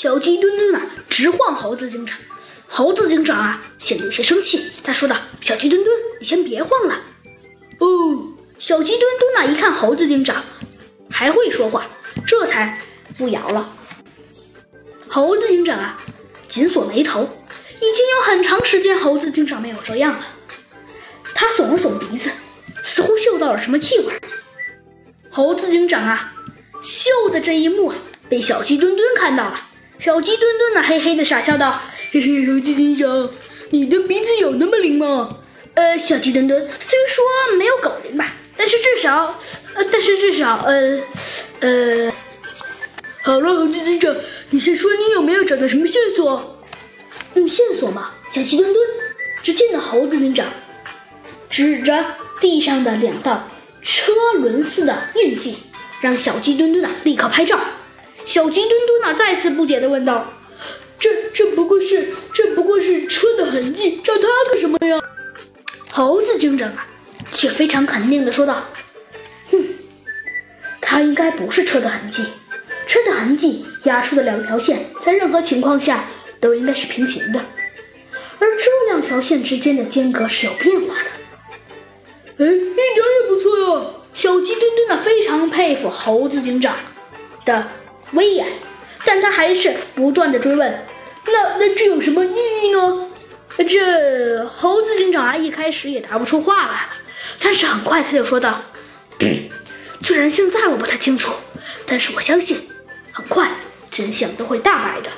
小鸡墩墩啊，直晃猴子警长。猴子警长啊，显得有些生气。他说道：“小鸡墩墩，你先别晃了。”哦，小鸡墩墩呢，一看猴子警长还会说话，这才不摇了。猴子警长啊，紧锁眉头，已经有很长时间猴子警长没有这样了。他耸了耸鼻子，似乎嗅到了什么气味。猴子警长啊，嗅的这一幕啊，被小鸡墩墩看到了。小鸡墩墩呢，嘿嘿的傻笑道：“嘿嘿，猴子警长，你的鼻子有那么灵吗？”呃，小鸡墩墩虽说没有狗灵吧，但是至少，呃，但是至少，呃，呃，好了，猴子警长，你先说你有没有找到什么线索？嗯，线索嘛，小鸡墩墩，只见那猴子警长指着地上的两道车轮似的印记，让小鸡墩墩啊立刻拍照。小鸡墩墩呢，再次不解地问道：“这这不过是这不过是车的痕迹，找它干什么呀？”猴子警长啊，却非常肯定地说道：“哼，它应该不是车的痕迹。车的痕迹压出的两条线，在任何情况下都应该是平行的，而这两条线之间的间隔是有变化的。哎，一点也不错呀！”小鸡墩墩呢，非常佩服猴子警长的。威严，但他还是不断的追问：“那那这有什么意义呢？”这猴子警长啊，一开始也答不出话来了，但是很快他就说道：“ 虽然现在我不太清楚，但是我相信，很快真相都会大白的。”